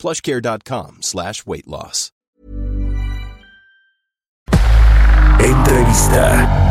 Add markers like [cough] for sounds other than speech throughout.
plushcare.com slash weight loss. Entrevista.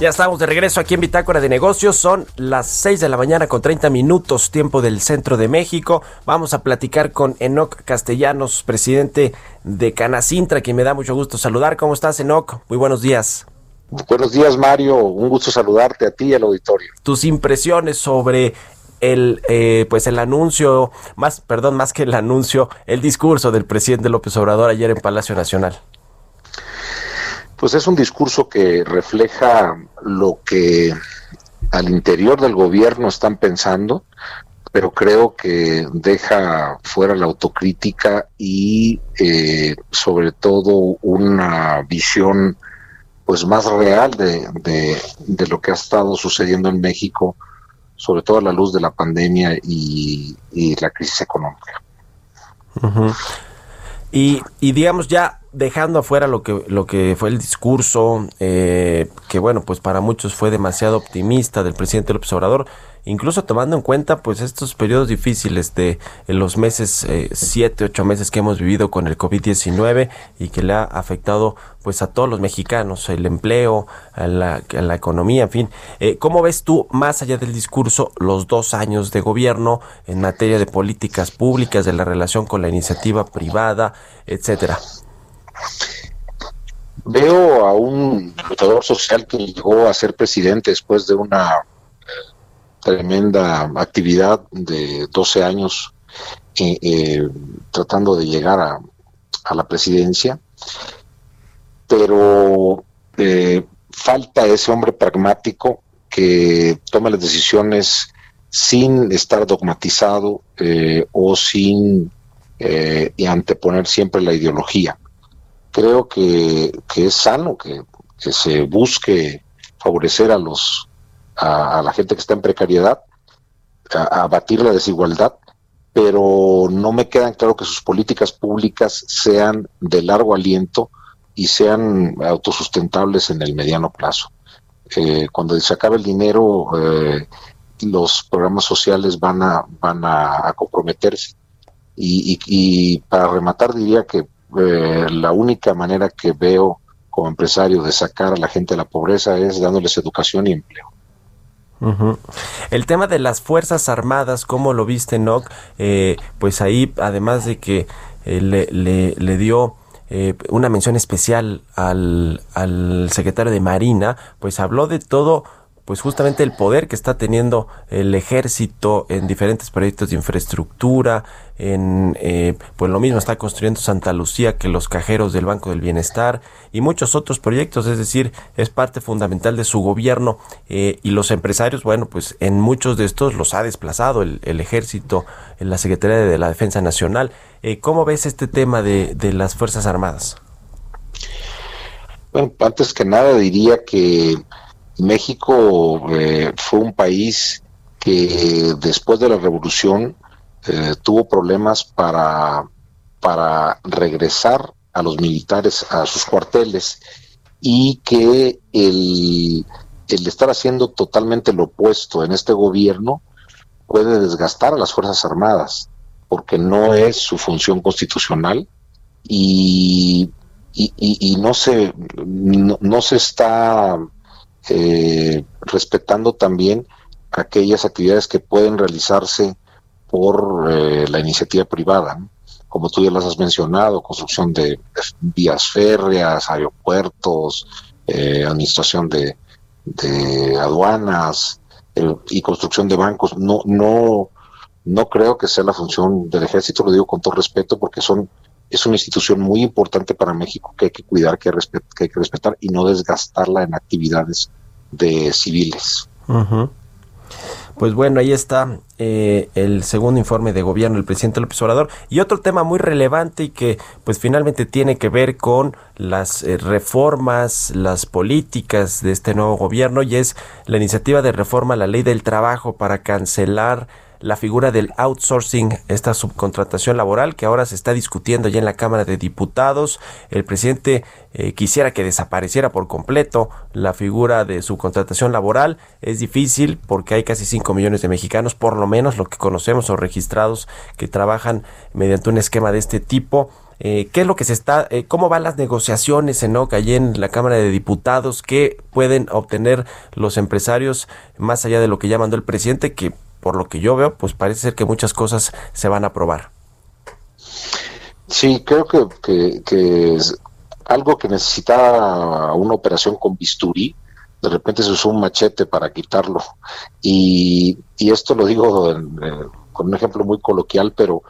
Ya estamos de regreso aquí en Bitácora de Negocios. Son las 6 de la mañana con 30 minutos, tiempo del centro de México. Vamos a platicar con Enoc Castellanos, presidente de Canacintra, quien me da mucho gusto saludar. ¿Cómo estás, Enoc? Muy buenos días. Buenos días, Mario. Un gusto saludarte a ti y al auditorio. Tus impresiones sobre el eh, pues el anuncio más perdón más que el anuncio el discurso del presidente López Obrador ayer en Palacio Nacional pues es un discurso que refleja lo que al interior del gobierno están pensando pero creo que deja fuera la autocrítica y eh, sobre todo una visión pues más real de, de, lo que ha estado sucediendo en México, sobre todo a la luz de la pandemia y, la crisis económica. y, y, digamos ya dejando afuera lo que lo que fue el discurso eh, que bueno pues para muchos fue demasiado optimista del presidente López Obrador incluso tomando en cuenta pues estos periodos difíciles de los meses, eh, siete, ocho meses que hemos vivido con el COVID-19 y que le ha afectado pues a todos los mexicanos, el empleo, a la, la economía, en fin. Eh, ¿Cómo ves tú, más allá del discurso, los dos años de gobierno en materia de políticas públicas, de la relación con la iniciativa privada, etcétera? Veo a un luchador social que llegó a ser presidente después de una tremenda actividad de 12 años eh, eh, tratando de llegar a, la presidencia, pero eh, falta ese hombre pragmático que tome las decisiones sin estar dogmatizado o sin anteponer siempre la ideología. Creo que, es sano que se busque favorecer a los a, la gente que está en precariedad, a, abatir la desigualdad, pero no me quedan claro que sus políticas públicas sean de largo aliento y sean autosustentables en el mediano plazo. Eh, cuando se acabe el dinero, eh, los programas sociales van a, van a, comprometerse. Y, para rematar diría que eh, la única manera que veo como empresario de sacar a la gente de la pobreza es dándoles educación y empleo. El tema de las Fuerzas Armadas, ¿cómo lo viste, Nock? Eh, pues ahí, además de que eh, le, le, dio eh, una mención especial al, al secretario de Marina, pues habló de todo pues justamente el poder que está teniendo el ejército en diferentes proyectos de infraestructura, en eh, pues lo mismo está construyendo Santa Lucía que los cajeros del Banco del Bienestar y muchos otros proyectos, es decir, es parte fundamental de su gobierno eh, y los empresarios, bueno, pues en muchos de estos los ha desplazado el, ejército, en la Secretaría de la Defensa Nacional. Eh, ¿Cómo ves este tema de, de las Fuerzas Armadas? Bueno, antes que nada diría que México eh, fue un país que después de la revolución eh, tuvo problemas para, para regresar a los militares a sus cuarteles y que el, el estar haciendo totalmente lo opuesto en este gobierno puede desgastar a las Fuerzas Armadas porque no es su función constitucional y, y, no, se, no se está eh, respetando también aquellas actividades que pueden realizarse por eh, la iniciativa privada, como tú ya las has mencionado, construcción de, vías férreas, aeropuertos, eh, administración de, aduanas y construcción de bancos. No, no, no creo que sea la función del ejército, lo digo con todo respeto, porque son es una institución muy importante para México que hay que cuidar, que, hay que respetar y no desgastarla en actividades de civiles. Pues bueno, ahí está eh, el segundo informe de gobierno del presidente López Obrador. Y otro tema muy relevante y que pues finalmente tiene que ver con las eh, reformas, las políticas de este nuevo gobierno y es la iniciativa de reforma a la ley del trabajo para cancelar la figura del outsourcing, esta subcontratación laboral que ahora se está discutiendo ya en la Cámara de Diputados. El presidente eh, quisiera que desapareciera por completo la figura de subcontratación laboral. Es difícil porque hay casi 5 millones de mexicanos, por lo menos lo que conocemos o registrados, que trabajan mediante un esquema de este tipo. Eh, ¿Qué es lo que se está, eh, cómo van las negociaciones en OCA allí en la Cámara de Diputados? ¿Qué pueden obtener los empresarios más allá de lo que ya mandó el presidente? Que por lo que yo veo, pues parece ser que muchas cosas se van a aprobar. Sí, creo que, que, es algo que necesitaba una operación con bisturí, de repente se usó un machete para quitarlo. Y, y esto lo digo con un ejemplo muy coloquial, pero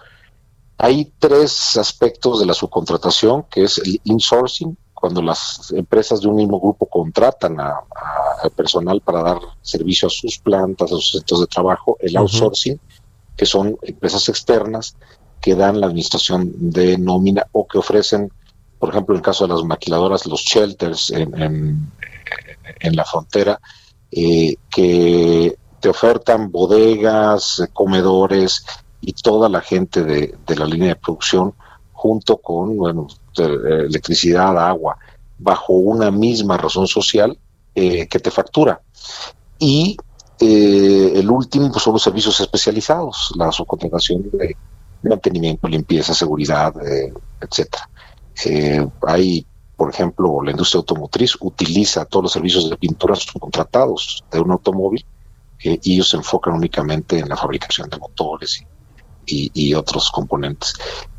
hay tres aspectos de la subcontratación, que es el insourcing, cuando las empresas de un mismo grupo contratan a, personal para dar servicio a sus plantas, a sus centros de trabajo, el outsourcing, que son empresas externas que dan la administración de nómina o que ofrecen, por ejemplo, en el caso de las maquiladoras, los shelters en, en, la frontera, eh, que te ofertan bodegas, comedores y toda la gente de, de la línea de producción junto con bueno, electricidad, agua, bajo una misma razón social eh, que te factura. Y eh, el último pues, son los servicios especializados, la subcontratación de mantenimiento, limpieza, seguridad, eh, etcétera. hay, por ejemplo, la industria automotriz utiliza todos los servicios de pintura subcontratados de un automóvil y ellos se enfocan únicamente en la fabricación de motores y, y otros componentes.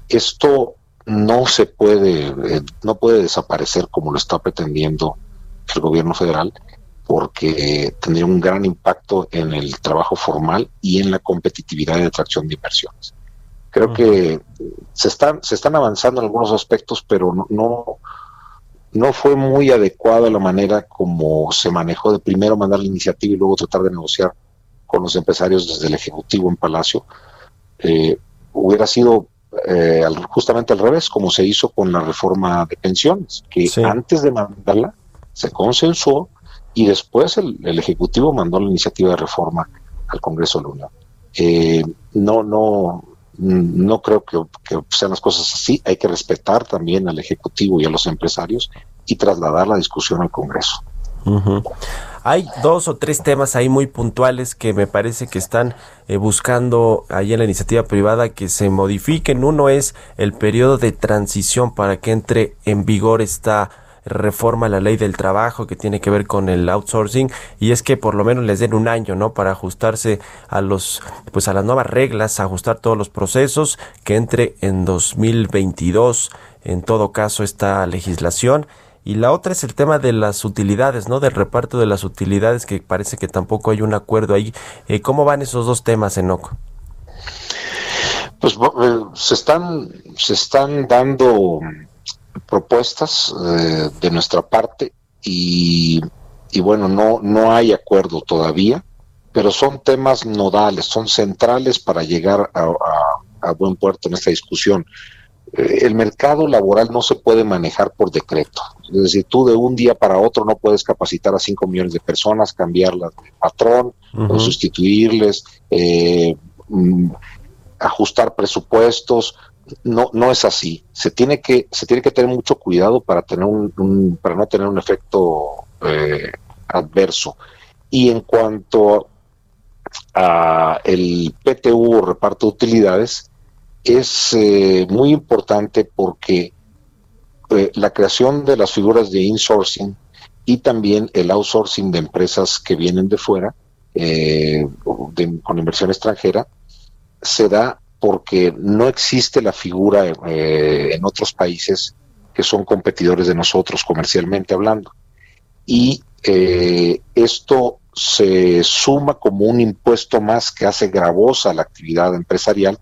Esto no se puede, eh, no puede desaparecer como lo está pretendiendo el gobierno federal, porque tendría un gran impacto en el trabajo formal y en la competitividad y atracción de inversiones. Creo que se están, se están avanzando en algunos aspectos, pero no, no, fue muy adecuada la manera como se manejó de primero mandar la iniciativa y luego tratar de negociar con los empresarios desde el Ejecutivo en Palacio. Eh, hubiera sido eh, justamente al revés, como se hizo con la reforma de pensiones, que antes de mandarla se consensuó y después el, Ejecutivo mandó la iniciativa de reforma al Congreso de la Unión. Eh, no, no, no creo que, sean las cosas así. Hay que respetar también al Ejecutivo y a los empresarios y trasladar la discusión al Congreso. Hay dos o tres temas ahí muy puntuales que me parece que están eh, buscando ahí en la iniciativa privada que se modifiquen. Uno es el periodo de transición para que entre en vigor esta reforma a la ley del trabajo que tiene que ver con el outsourcing y es que por lo menos les den un año, ¿no? Para ajustarse a los pues a las nuevas reglas, ajustar todos los procesos que entre en 2022 en todo caso esta legislación y la otra es el tema de las utilidades, ¿no? Del reparto de las utilidades, que parece que tampoco hay un acuerdo ahí. Eh, ¿Cómo van esos dos temas, Enoco? Pues eh, se están, se están dando propuestas eh, de nuestra parte y, bueno, no, no hay acuerdo todavía, pero son temas nodales, son centrales para llegar a buen puerto en esta discusión. El mercado laboral no se puede manejar por decreto. Es decir, tú de un día para otro no puedes capacitar a 5 millones de personas, cambiarlas de patrón, o sustituirles, eh, mm, ajustar presupuestos. No, no es así. Se tiene que, se tiene que tener mucho cuidado para tener un, para no tener un efecto eh, adverso. Y en cuanto a el PTU o reparto de utilidades, es eh, muy importante porque eh, la creación de las figuras de insourcing y también el outsourcing de empresas que vienen de fuera eh, con inversión extranjera se da porque no existe la figura en otros países que son competidores de nosotros comercialmente hablando. Y esto se suma como un impuesto más que hace gravosa la actividad empresarial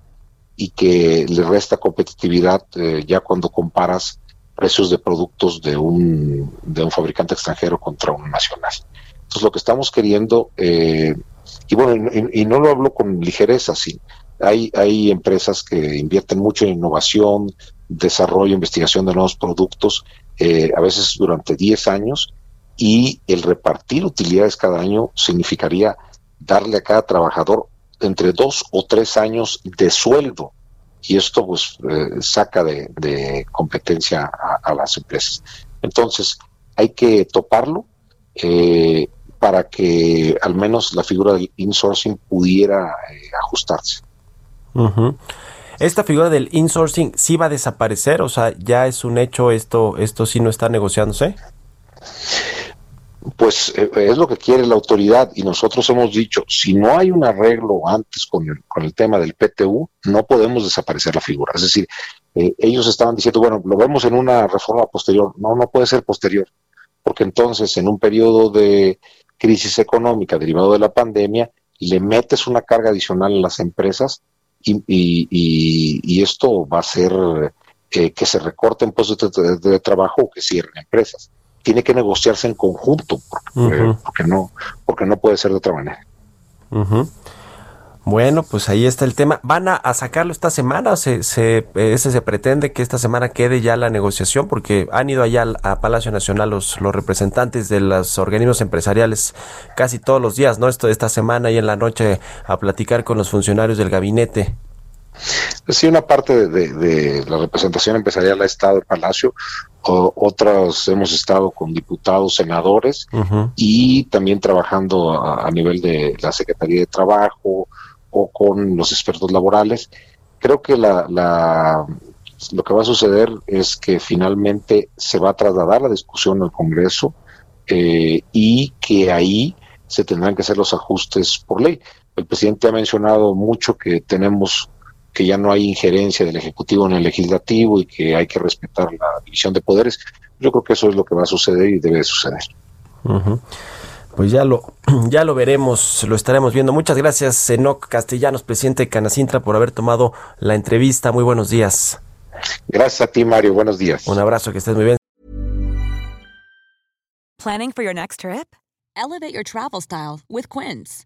y que le resta competitividad eh, ya cuando comparas precios de productos de un, de un fabricante extranjero contra un nacional. Entonces lo que estamos queriendo eh, Y bueno, y, no lo hablo con ligereza, sí. Hay, hay empresas que invierten mucho en innovación, desarrollo, investigación de nuevos productos, eh, a veces durante 10 años, y el repartir utilidades cada año significaría darle a cada trabajador entre dos o tres años de sueldo. Y esto pues eh, saca de, competencia a, las empresas. Entonces hay que toparlo eh, para que al menos la figura del insourcing pudiera eh, ajustarse. Esta figura del insourcing sí va a desaparecer, o sea, ya es un hecho, esto, esto sí no está negociándose pues eh, es lo que quiere la autoridad y nosotros hemos dicho, si no hay un arreglo antes con el, con el tema del PTU, no podemos desaparecer la figura. Es decir, eh, ellos estaban diciendo, bueno, lo vemos en una reforma posterior. No, no puede ser posterior, porque entonces en un periodo de crisis económica derivado de la pandemia, le metes una carga adicional a las empresas y, y, esto va a hacer eh, que se recorten puestos de, de trabajo o que cierren empresas tiene que negociarse en conjunto, porque, no, porque no puede ser de otra manera. Bueno, pues ahí está el tema. ¿Van a, sacarlo esta semana? ¿Se, se, ese se pretende que esta semana quede ya la negociación? Porque han ido allá a Palacio Nacional los, los representantes de los organismos empresariales casi todos los días, ¿no? Esto esta semana y en la noche a platicar con los funcionarios del gabinete. Sí, una parte de, la representación empresarial ha estado en Palacio, otras hemos estado con diputados, senadores y también trabajando a, nivel de la Secretaría de Trabajo o con los expertos laborales. Creo que la, lo que va a suceder es que finalmente se va a trasladar la discusión al Congreso eh, y que ahí se tendrán que hacer los ajustes por ley. El presidente ha mencionado mucho que tenemos que ya no hay injerencia del Ejecutivo en el Legislativo y que hay que respetar la división de poderes. Yo creo que eso es lo que va a suceder y debe suceder. Pues ya lo, [clears throat] ya lo veremos, lo estaremos viendo. Muchas gracias, Enoc Castellanos, presidente de Canacintra, por haber tomado la entrevista. Muy buenos días. Gracias a ti, Mario. Buenos días. Un abrazo, que estés muy bien. Planning for your next trip? Elevate your travel style with Quince.